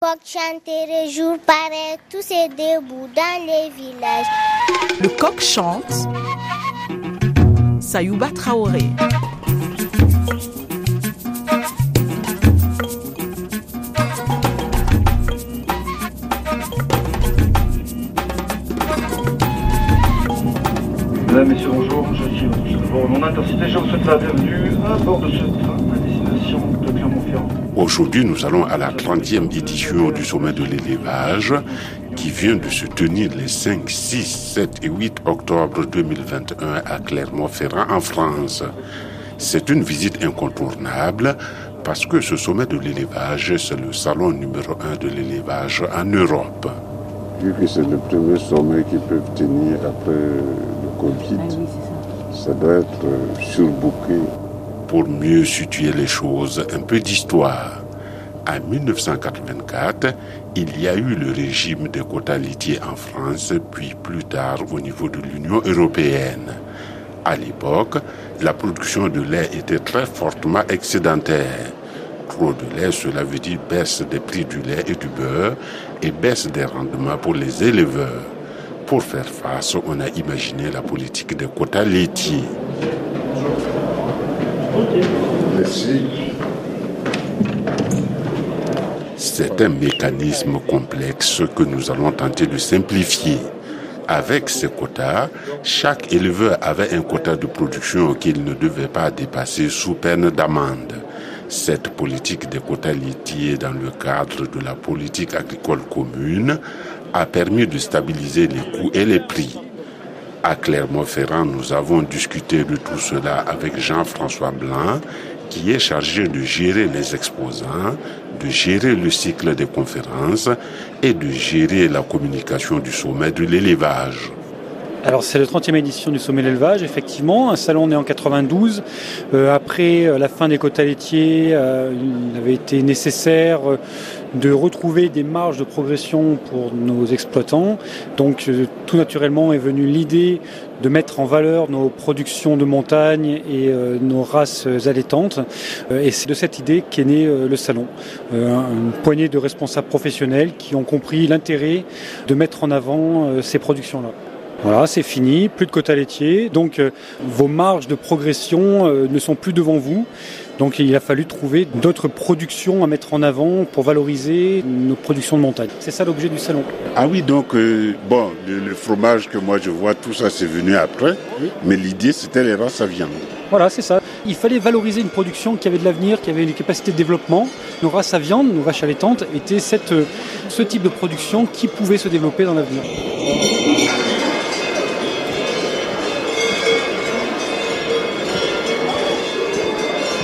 Coq chanterait jour paraît, tous ces debout dans les villages. Le coq chante. Sayouba Traoré. Mesdames, Messieurs, bonjour. Je suis pour mon intercité. Je vous souhaite la bienvenue à bord de ce train à destination de Clermont-Ferrand. Aujourd'hui, nous allons à la 30e édition du sommet de l'élevage qui vient de se tenir les 5, 6, 7 et 8 octobre 2021 à Clermont-Ferrand en France. C'est une visite incontournable parce que ce sommet de l'élevage, c'est le salon numéro 1 de l'élevage en Europe. Vu que c'est le premier sommet qu'ils peuvent tenir après le Covid, ça doit être euh, surbooké. Pour mieux situer les choses, un peu d'histoire. En 1984, il y a eu le régime des quotas laitiers en France, puis plus tard au niveau de l'Union européenne. À l'époque, la production de lait était très fortement excédentaire. Trop de lait, cela veut dire baisse des prix du lait et du beurre et baisse des rendements pour les éleveurs. Pour faire face, on a imaginé la politique des quotas laitiers. Merci. C'est un mécanisme complexe que nous allons tenter de simplifier. Avec ces quotas, chaque éleveur avait un quota de production qu'il ne devait pas dépasser sous peine d'amende. Cette politique des quotas laitiers dans le cadre de la politique agricole commune a permis de stabiliser les coûts et les prix. À Clermont-Ferrand, nous avons discuté de tout cela avec Jean-François Blanc, qui est chargé de gérer les exposants, de gérer le cycle des conférences et de gérer la communication du sommet de l'élevage. Alors c'est la 30e édition du sommet de l'élevage, effectivement, un salon né en 92. Euh, après euh, la fin des quotas laitiers, euh, il avait été nécessaire de retrouver des marges de progression pour nos exploitants. Donc euh, tout naturellement est venue l'idée de mettre en valeur nos productions de montagne et euh, nos races allaitantes. Euh, et c'est de cette idée qu'est né le salon. Une poignée de responsables professionnels qui ont compris l'intérêt de mettre en avant ces productions-là. Voilà, c'est fini, plus de quotas laitiers, donc euh, vos marges de progression euh, ne sont plus devant vous. Donc il a fallu trouver d'autres productions à mettre en avant pour valoriser nos productions de montagne. C'est ça l'objet du salon. Ah oui, donc, euh, bon, le, le fromage que moi je vois, tout ça c'est venu après, Oui. mais l'idée c'était les races à viande. Voilà, c'est ça. Il fallait valoriser une production qui avait de l'avenir, qui avait une capacité de développement. Nos races à viande, nos vaches allaitantes, étaient cette, ce type de production qui pouvait se développer dans l'avenir.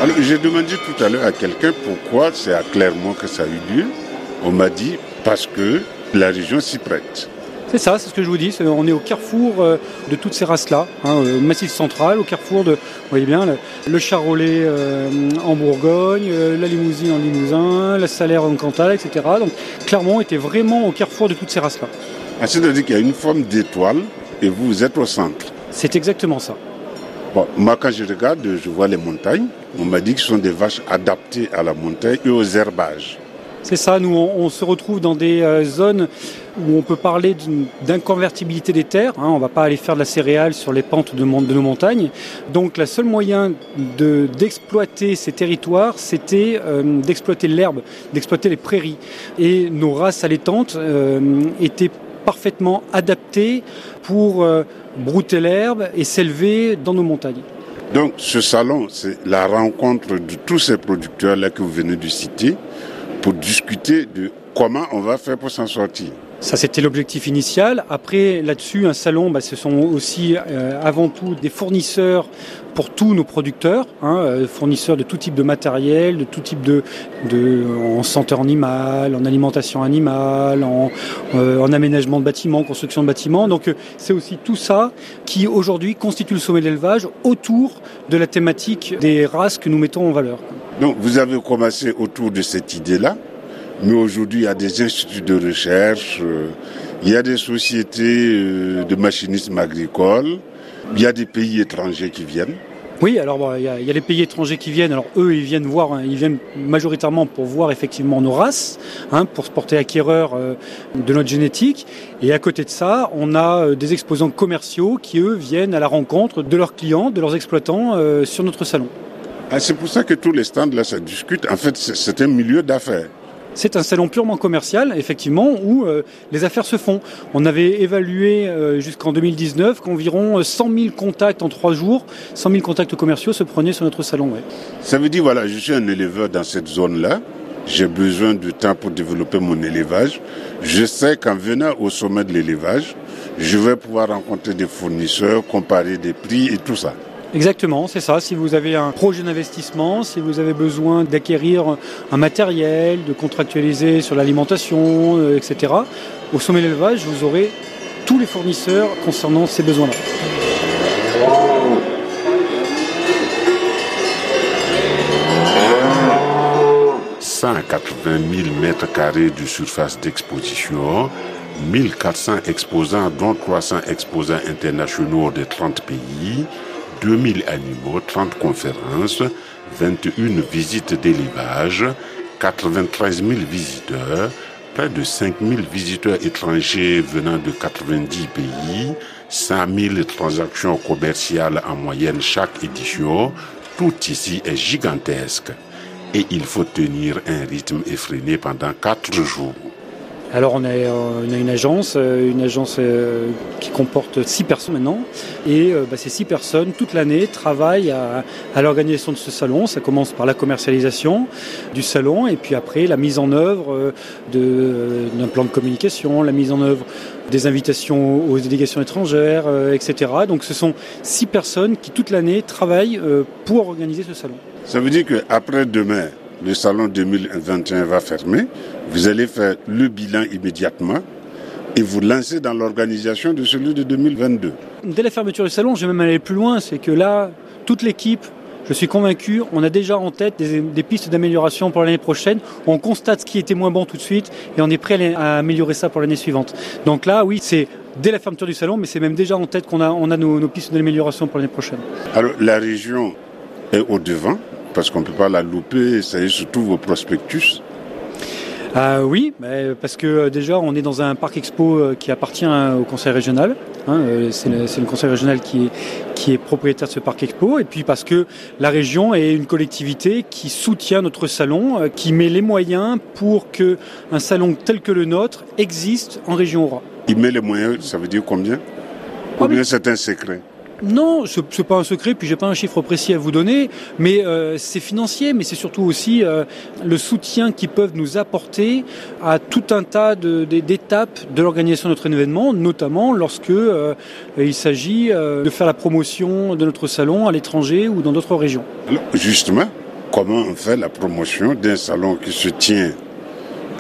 Alors j'ai demandé tout à l'heure à quelqu'un pourquoi c'est à Clermont que ça a eu lieu. On m'a dit parce que la région s'y prête. C'est ça, c'est ce que je vous dis. On est au carrefour euh, de toutes ces races-là, hein, euh, Massif central, au carrefour de, vous voyez bien, le, le charolais euh, en Bourgogne, euh, la limousine en Limousin, la salaire en Cantal, etc. Donc Clermont était vraiment au carrefour de toutes ces races-là. Ah, C'est-à-dire qu'il y a une forme d'étoile et vous êtes au centre. C'est exactement ça. Bon, moi quand je regarde, je vois les montagnes. On m'a dit que ce sont des vaches adaptées à la montagne et aux herbages. C'est ça, nous on, se retrouve dans des euh, zones où on peut parler d'inconvertibilité des terres. Hein, on ne va pas aller faire de la céréale sur les pentes de, nos montagnes. Donc le seul moyen de- d'exploiter ces territoires, c'était euh, d'exploiter l'herbe, d'exploiter les prairies. Et nos races allaitantes euh, étaient parfaitement adaptées pour euh, brouter l'herbe et s'élever dans nos montagnes. Donc ce salon, c'est la rencontre de tous ces producteurs-là que vous venez de citer pour discuter de comment on va faire pour s'en sortir. Ça, c'était l'objectif initial. Après, là-dessus, un salon, bah, ce sont aussi euh, avant tout des fournisseurs pour tous nos producteurs, hein, euh, fournisseurs de tout type de matériel, de tout type de, de en santé animale, en alimentation animale, en, euh, en aménagement de bâtiments, construction de bâtiments. Donc, c'est aussi tout ça qui aujourd'hui constitue le sommet de l'élevage autour de la thématique des races que nous mettons en valeur. Donc vous avez commencé autour de cette idée-là, mais aujourd'hui il y a des instituts de recherche, euh, il y a des sociétés euh, de machinisme agricole, il y a des pays étrangers qui viennent. Oui, alors il y, a les pays étrangers qui viennent. Alors eux, ils viennent voir, hein, ils viennent majoritairement pour voir effectivement nos races, hein, pour se porter acquéreur euh, de notre génétique. Et à côté de ça, on a euh, des exposants commerciaux qui eux viennent à la rencontre de leurs clients, de leurs exploitants euh, sur notre salon. Ah, c'est pour ça que tous les stands là, ça discute. En fait, c'est un milieu d'affaires. C'est un salon purement commercial, effectivement, où euh, les affaires se font. On avait évalué euh, jusqu'en 2019 qu'environ 100 000 contacts en trois jours, 100 000 contacts commerciaux se prenaient sur notre salon. Ça veut dire, voilà, je suis un éleveur dans cette zone-là. J'ai besoin de temps pour développer mon élevage. Je sais qu'en venant au sommet de l'élevage, je vais pouvoir rencontrer des fournisseurs, comparer des prix et tout ça. Exactement, c'est ça. Si vous avez un projet d'investissement, si vous avez besoin d'acquérir un matériel, de contractualiser sur l'alimentation, euh, etc., au sommet de l'élevage, vous aurez tous les fournisseurs concernant ces besoins-là. « 180 000 mètres carrés de surface d'exposition, 1400 exposants, dont 300 exposants internationaux de 30 pays, 2000 animaux, 30 conférences, 21 visites d'élevage, 93 000 visiteurs, près de 5 000 visiteurs étrangers venant de 90 pays, 100 000 transactions commerciales en moyenne chaque édition. Tout ici est gigantesque et il faut tenir un rythme effréné pendant 4 jours. Alors on a, une agence, euh, une agence euh, qui comporte six personnes maintenant, et euh, bah, ces six personnes toute l'année travaillent à, l'organisation de ce salon. Ça commence par la commercialisation du salon, et puis après la mise en œuvre d'un plan de communication, la mise en œuvre des invitations aux délégations étrangères, etc. Donc ce sont six personnes qui toute l'année travaillent pour organiser ce salon. Ça veut dire qu'après demain, le salon 2021 va fermer, vous allez faire le bilan immédiatement et vous lancer dans l'organisation de celui de 2022. Dès la fermeture du salon, je vais même aller plus loin, c'est que là, toute l'équipe, je suis convaincu, on a déjà en tête des, pistes d'amélioration pour l'année prochaine. On constate ce qui était moins bon tout de suite et on est prêt à, améliorer ça pour l'année suivante. Donc là, oui, c'est dès la fermeture du salon, mais c'est même déjà en tête qu'on a, on a nos, nos pistes d'amélioration pour l'année prochaine. Alors la région est au devant parce qu'on ne peut pas la louper, ça y est surtout vos prospectus. Euh, oui, parce que euh, déjà on est dans un parc expo euh, qui appartient au conseil régional. Hein, c'est le, conseil régional qui est, qui est propriétaire de ce parc expo. Et puis parce que la région est une collectivité qui soutient notre salon, qui met les moyens pour que un salon tel que le nôtre existe en région Aura. Il met les moyens, ça veut dire combien? Combien ah, c'est un secret? Non, ce n'est pas un secret, puis j'ai pas un chiffre précis à vous donner, mais euh, c'est financier, mais c'est surtout aussi euh, le soutien qu'ils peuvent nous apporter à tout un tas d'étapes de, l'organisation de notre événement, notamment lorsque euh, il s'agit de faire la promotion de notre salon à l'étranger ou dans d'autres régions. justement, comment on fait la promotion d'un salon qui se tient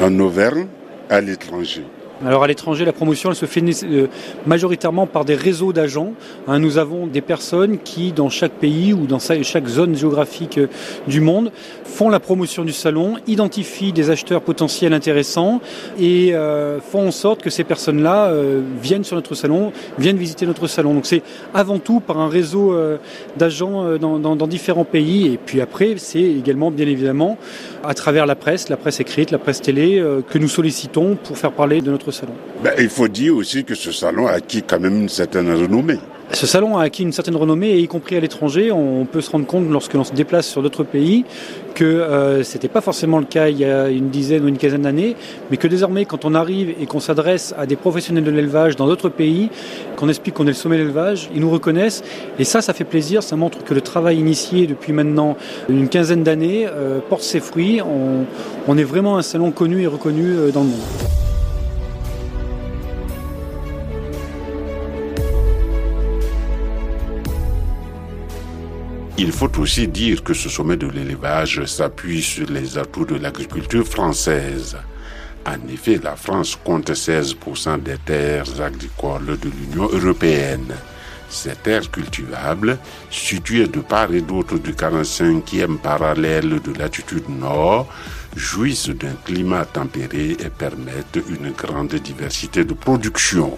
en Auvergne à l'étranger? Alors à l'étranger, la promotion elle se fait euh, majoritairement par des réseaux d'agents. Hein, nous avons des personnes qui, dans chaque pays ou dans chaque zone géographique euh, du monde, font la promotion du salon, identifient des acheteurs potentiels intéressants et euh, font en sorte que ces personnes-là viennent sur notre salon, viennent visiter notre salon. Donc c'est avant tout par un réseau d'agents dans, différents pays et puis après c'est également bien évidemment à travers la presse, la presse écrite, la presse télé que nous sollicitons pour faire parler de notre salon ben, Il faut dire aussi que ce salon a acquis quand même une certaine renommée. Ce salon a acquis une certaine renommée, et y compris à l'étranger. On peut se rendre compte, lorsque l'on se déplace sur d'autres pays, que euh, ce n'était pas forcément le cas il y a une dizaine ou une quinzaine d'années, mais que désormais, quand on arrive et qu'on s'adresse à des professionnels de l'élevage dans d'autres pays, qu'on explique qu'on est le sommet de l'élevage, ils nous reconnaissent. Et ça, ça fait plaisir. Ça montre que le travail initié depuis maintenant une quinzaine d'années euh, porte ses fruits. On, on, est vraiment un salon connu et reconnu euh, dans le monde. Il faut aussi dire que ce sommet de l'élevage s'appuie sur les atouts de l'agriculture française. En effet, la France compte 16% des terres agricoles de l'Union européenne. Ces terres cultivables, situées de part et d'autre du 45e parallèle de latitude nord, jouissent d'un climat tempéré et permettent une grande diversité de production.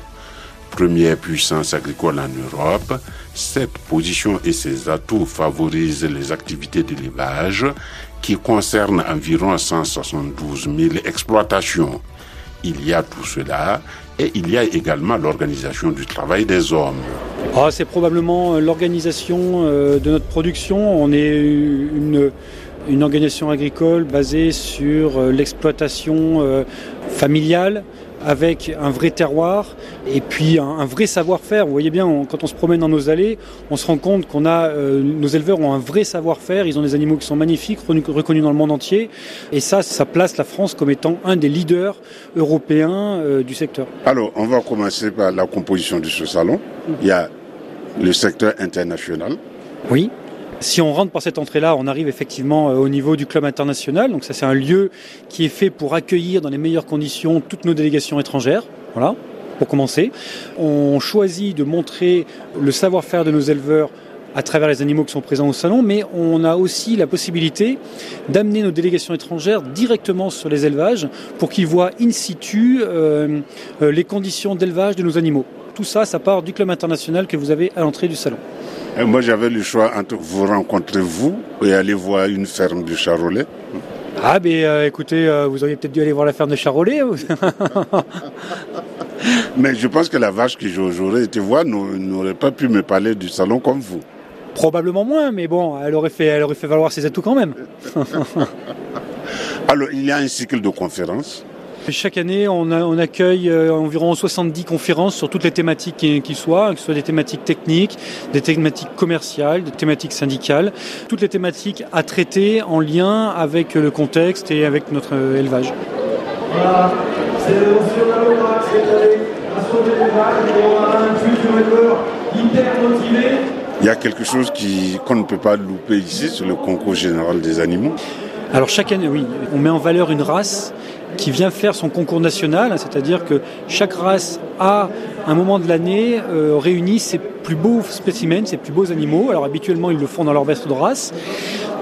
Première puissance agricole en Europe, cette position et ses atouts favorisent les activités d'élevage qui concernent environ 172 000 exploitations. Il y a tout cela et il y a également l'organisation du travail des hommes. Ah, c'est probablement euh, l'organisation euh, de notre production. On est une, une organisation agricole basée sur euh, l'exploitation familiale, avec un vrai terroir et puis un, vrai savoir-faire. Vous voyez bien, quand on se promène dans nos allées, on se rend compte qu'on a, euh, nos éleveurs ont un vrai savoir-faire. Ils ont des animaux qui sont magnifiques, reconnus dans le monde entier. Et ça, ça place la France comme étant un des leaders européens euh, du secteur. Alors, on va commencer par la composition de ce salon. Il y a le secteur international. Oui. Si on rentre par cette entrée-là, on arrive effectivement euh, au niveau du club international. Donc ça, c'est un lieu qui est fait pour accueillir dans les meilleures conditions toutes nos délégations étrangères. Voilà, pour commencer. On choisit de montrer le savoir-faire de nos éleveurs à travers les animaux qui sont présents au salon, mais on a aussi la possibilité d'amener nos délégations étrangères directement sur les élevages pour qu'ils voient in situ euh, euh, les conditions d'élevage de nos animaux. Tout ça, ça part du club international que vous avez à l'entrée du salon moi, j'avais le choix entre vous rencontrer vous et aller voir une ferme du Charolais. Ah, mais euh, écoutez, euh, vous auriez peut-être dû aller voir la ferme de Charolais. mais je pense que la vache que j'aurais été voir n'aurait pas pu me parler du salon comme vous. Probablement moins, mais bon, elle aurait fait, elle aurait fait valoir ses atouts quand même. Alors, il y a un cycle de conférences chaque année, on, accueille euh, environ 70 conférences sur toutes les thématiques qui, soient, que ce soit des thématiques techniques, des thématiques commerciales, des thématiques syndicales, toutes les thématiques à traiter en lien avec le contexte et avec notre euh, élevage. Il y a quelque chose qu'on ne peut pas louper ici, c'est le concours général des animaux. Alors chaque année, oui, on met en valeur une race qui vient faire son concours national, c'est-à-dire que chaque race a un moment de l'année euh, réunit ses plus beaux spécimens, ses plus beaux animaux. Alors habituellement ils le font dans leur veste de race,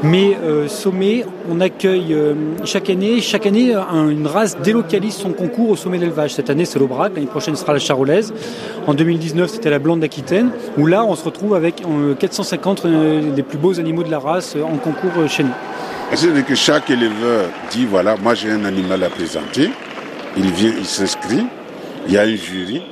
mais euh, sommet, on accueille euh, chaque année, chaque année une race délocalise son concours au sommet d'élevage. Cette année c'est l'Aubrac, l'année prochaine sera la Charolaise. En 2019 c'était la Blonde d'Aquitaine, où là on se retrouve avec 450 des plus beaux animaux de la race en concours chez nous. C'est-à-dire que chaque éleveur dit voilà, moi j'ai un animal à présenter, il vient, il s'inscrit, il y a un jury.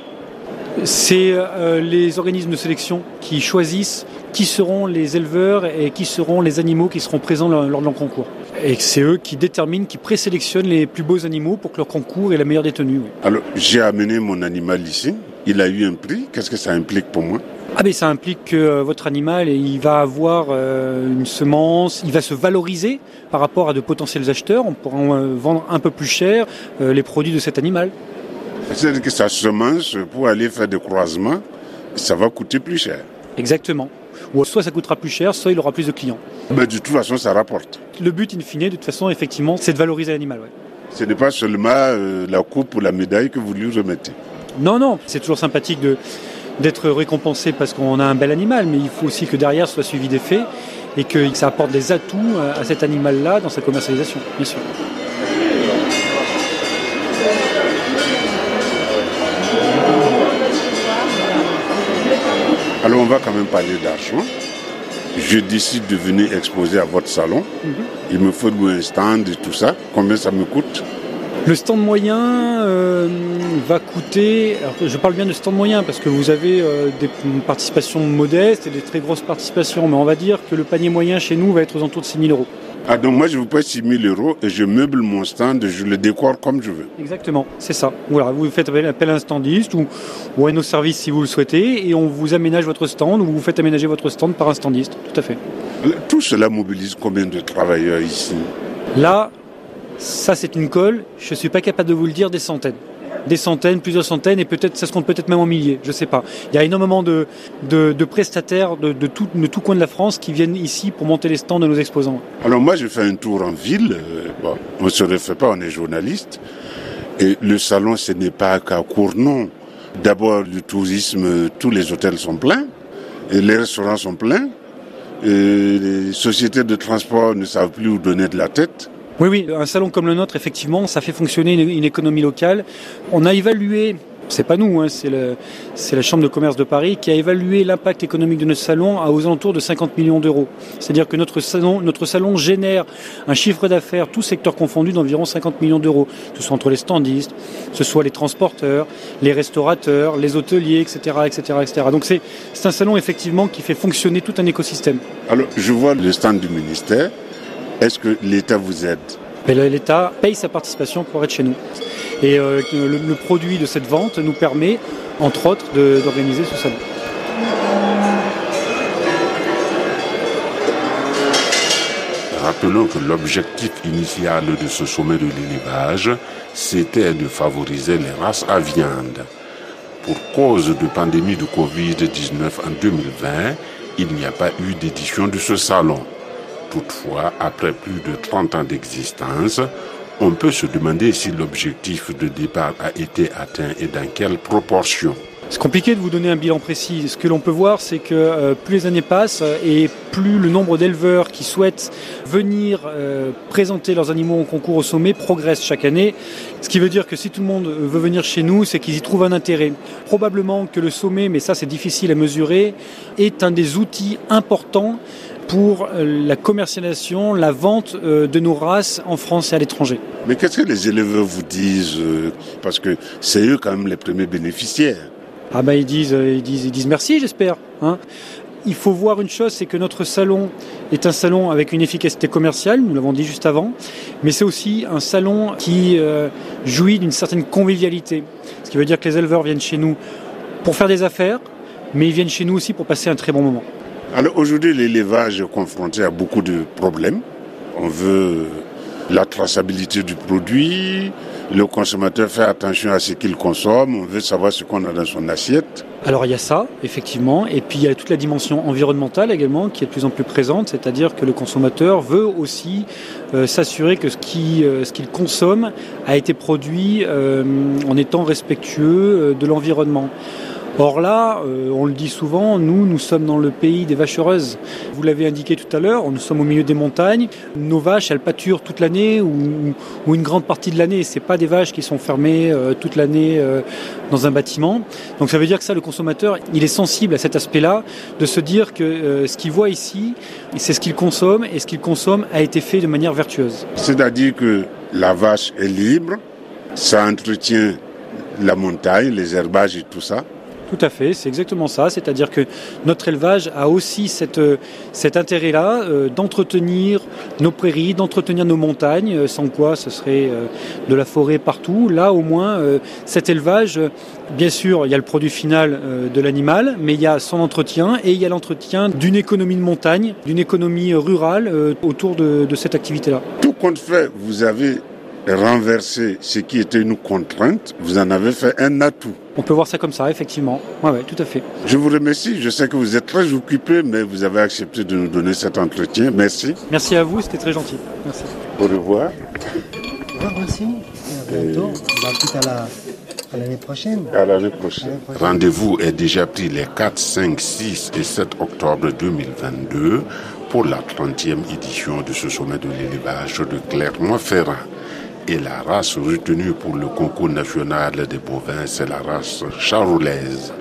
C'est euh, les organismes de sélection qui choisissent qui seront les éleveurs et qui seront les animaux qui seront présents lors, de leur concours. Et c'est eux qui déterminent, qui présélectionnent les plus beaux animaux pour que leur concours ait la meilleure détenue. Alors, j'ai amené mon animal ici, il a eu un prix, qu'est-ce que ça implique pour moi? Ah ben ça implique que euh, votre animal il va avoir euh, une semence, il va se valoriser par rapport à de potentiels acheteurs. On pourra euh, vendre un peu plus cher les produits de cet animal. C'est-à-dire que sa semence, pour aller faire des croisements, ça va coûter plus cher. Exactement. Ou soit ça coûtera plus cher, soit il aura plus de clients. Mais de toute façon, ça rapporte. Le but, in fine, de toute façon, effectivement, c'est de valoriser l'animal. Ce n'est pas seulement la coupe ou la médaille que vous lui remettez. Non, non, c'est toujours sympathique de, d'être récompensé parce qu'on a un bel animal, mais il faut aussi que derrière soit suivi des faits et que ça apporte des atouts à cet animal-là dans sa commercialisation, bien sûr. Alors on va quand même parler d'argent. Je décide de venir exposer à votre salon. Mhm. Il me faut un stand et tout ça. Combien ça me coûte? Le stand moyen euh, va coûter, je parle bien de stand moyen parce que vous avez euh, des participations modestes et des très grosses participations, mais on va dire que le panier moyen chez nous va être aux alentours de 6 000 euros. Ah donc moi je vous paye 6 000 euros et je meuble mon stand, je le décore comme je veux. Exactement, c'est ça. Voilà, vous faites appel à un standiste ou, ou à nos services si vous le souhaitez et on vous aménage votre stand ou vous faites aménager votre stand par un standiste, tout à fait. Tout cela mobilise combien de travailleurs ici? Là, ça, c'est une colle. Je ne suis pas capable de vous le dire, des centaines. Des centaines, plusieurs centaines, et peut-être ça se compte peut-être même en milliers, je ne sais pas. Il y a énormément de, de, prestataires de, de, tout, de tout coin de la France qui viennent ici pour monter les stands de nos exposants. Alors moi, je fais un tour en ville. Euh, on ne se refait pas, on est journaliste. Et le salon, ce n'est pas qu'à nom. D'abord, du tourisme, tous les hôtels sont pleins, les restaurants sont pleins, les sociétés de transport ne savent plus où donner de la tête. Oui, oui, un salon comme le nôtre, effectivement, ça fait fonctionner une, économie locale. On a évalué C'est pas nous, hein, c'est la Chambre de commerce de Paris qui a évalué l'impact économique de notre salon à aux alentours de 50 millions d'euros. C'est-à-dire que notre salon, notre salon génère un chiffre d'affaires, tout secteur confondu, d'environ 50 millions d'euros. Ce soit entre les standistes, ce soit les transporteurs, les restaurateurs, les hôteliers, etc. etc., etc. Donc c'est un salon effectivement qui fait fonctionner tout un écosystème. Alors je vois le stand du ministère. Est-ce que l'État vous aide L'État paye sa participation pour être chez nous. Et euh, le, produit de cette vente nous permet, entre autres, d'organiser ce salon. Rappelons que l'objectif initial de ce sommet de l'élevage, c'était de favoriser les races à viande. Pour cause de pandémie de Covid-19 en 2020, il n'y a pas eu d'édition de ce salon. Toutefois, après plus de 30 ans d'existence, on peut se demander si l'objectif de départ a été atteint et dans quelle proportion. C'est compliqué de vous donner un bilan précis. Ce que l'on peut voir, c'est que euh, plus les années passent et plus le nombre d'éleveurs qui souhaitent venir euh, présenter leurs animaux en concours au sommet progresse chaque année. Ce qui veut dire que si tout le monde veut venir chez nous, c'est qu'ils y trouvent un intérêt. Probablement que le sommet, mais ça c'est difficile à mesurer, est un des outils importants pour euh, la commercialisation, la vente euh, de nos races en France et à l'étranger. Mais qu'est-ce que les éleveurs vous disent euh, Parce que c'est eux quand même les premiers bénéficiaires. Ah ben ils disent, ils disent, ils disent merci, j'espère. Hein. Il faut voir une chose, c'est que notre salon est un salon avec une efficacité commerciale, nous l'avons dit juste avant, mais c'est aussi un salon qui jouit d'une certaine convivialité. Ce qui veut dire que les éleveurs viennent chez nous pour faire des affaires, mais ils viennent chez nous aussi pour passer un très bon moment. Alors aujourd'hui, l'élevage est confronté à beaucoup de problèmes. On veut la traçabilité du produit, le consommateur fait attention à ce qu'il consomme, on veut savoir ce qu'on a dans son assiette. Alors il y a ça, effectivement, et puis il y a toute la dimension environnementale également qui est de plus en plus présente, c'est-à-dire que le consommateur veut aussi euh, s'assurer que euh, ce qu'il consomme a été produit euh, en étant respectueux de l'environnement. Or là, euh, on le dit souvent, nous, nous sommes dans le pays des vaches heureuses. Vous l'avez indiqué tout à l'heure, nous sommes au milieu des montagnes. Nos vaches, elles pâturent toute l'année ou, une grande partie de l'année. C'est pas des vaches qui sont fermées euh, toute l'année euh, dans un bâtiment. Donc ça veut dire que ça, le consommateur, il est sensible à cet aspect-là, de se dire que ce qu'il voit ici, c'est ce qu'il consomme et ce qu'il consomme a été fait de manière vertueuse. C'est-à-dire que la vache est libre, ça entretient la montagne, les herbages et tout ça. Tout à fait, c'est exactement ça. C'est-à-dire que notre élevage a aussi euh, cet intérêt-là euh, d'entretenir nos prairies, d'entretenir nos montagnes, euh, sans quoi ce serait de la forêt partout. Là, au moins, cet élevage, bien sûr, il y a le produit final de l'animal, mais il y a son entretien et il y a l'entretien d'une économie de montagne, d'une économie rurale autour de, cette activité-là. Tout compte vous avez renverser ce qui était une contrainte, vous en avez fait un atout. On peut voir ça comme ça, effectivement. Oui, ouais, tout à fait. Je vous remercie. Je sais que vous êtes très occupé, mais vous avez accepté de nous donner cet entretien. Merci. Merci à vous, c'était très gentil. Merci. Au revoir. Au revoir, merci. À bientôt. On va à la à l'année prochaine. À l'année prochaine. Rendez-vous est déjà pris les 4, 5, 6 et 7 octobre 2022 pour la 30e édition de ce sommet de l'élevage de Clermont-Ferrand et la race retenue pour le concours national des bovins, c'est la race charolaise.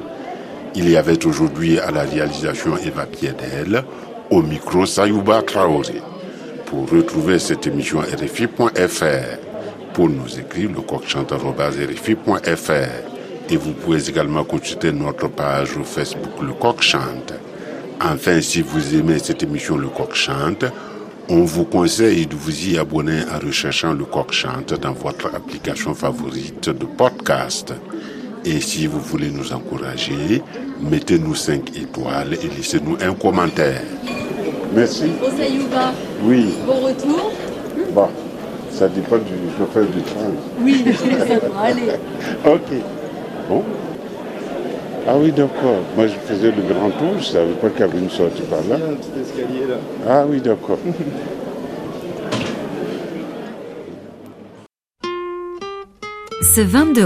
Il y avait aujourd'hui à la réalisation Eva Piedel, au micro Sayouba Traoré. Pour retrouver cette émission RFI.fr, pour nous écrire le coq-chante.rfi.fr et vous pouvez également consulter notre page Facebook Le Coq Chante. Enfin, si vous aimez cette émission Le Coq Chante, on vous conseille de vous y abonner en recherchant le coq chante dans votre application favorite de podcast. Et si vous voulez nous encourager, mettez-nous 5 étoiles et laissez-nous un commentaire. Merci. Oui. Bon retour. Bon, ça dépend du chauffeur du train. Oui, aller. ok. Bon. Ah oui, d'accord. Moi, je faisais le grand tour, je ne savais pas qu'il y avait une sortie par là. Il y un petit escalier là. Ah oui, d'accord. Ce 22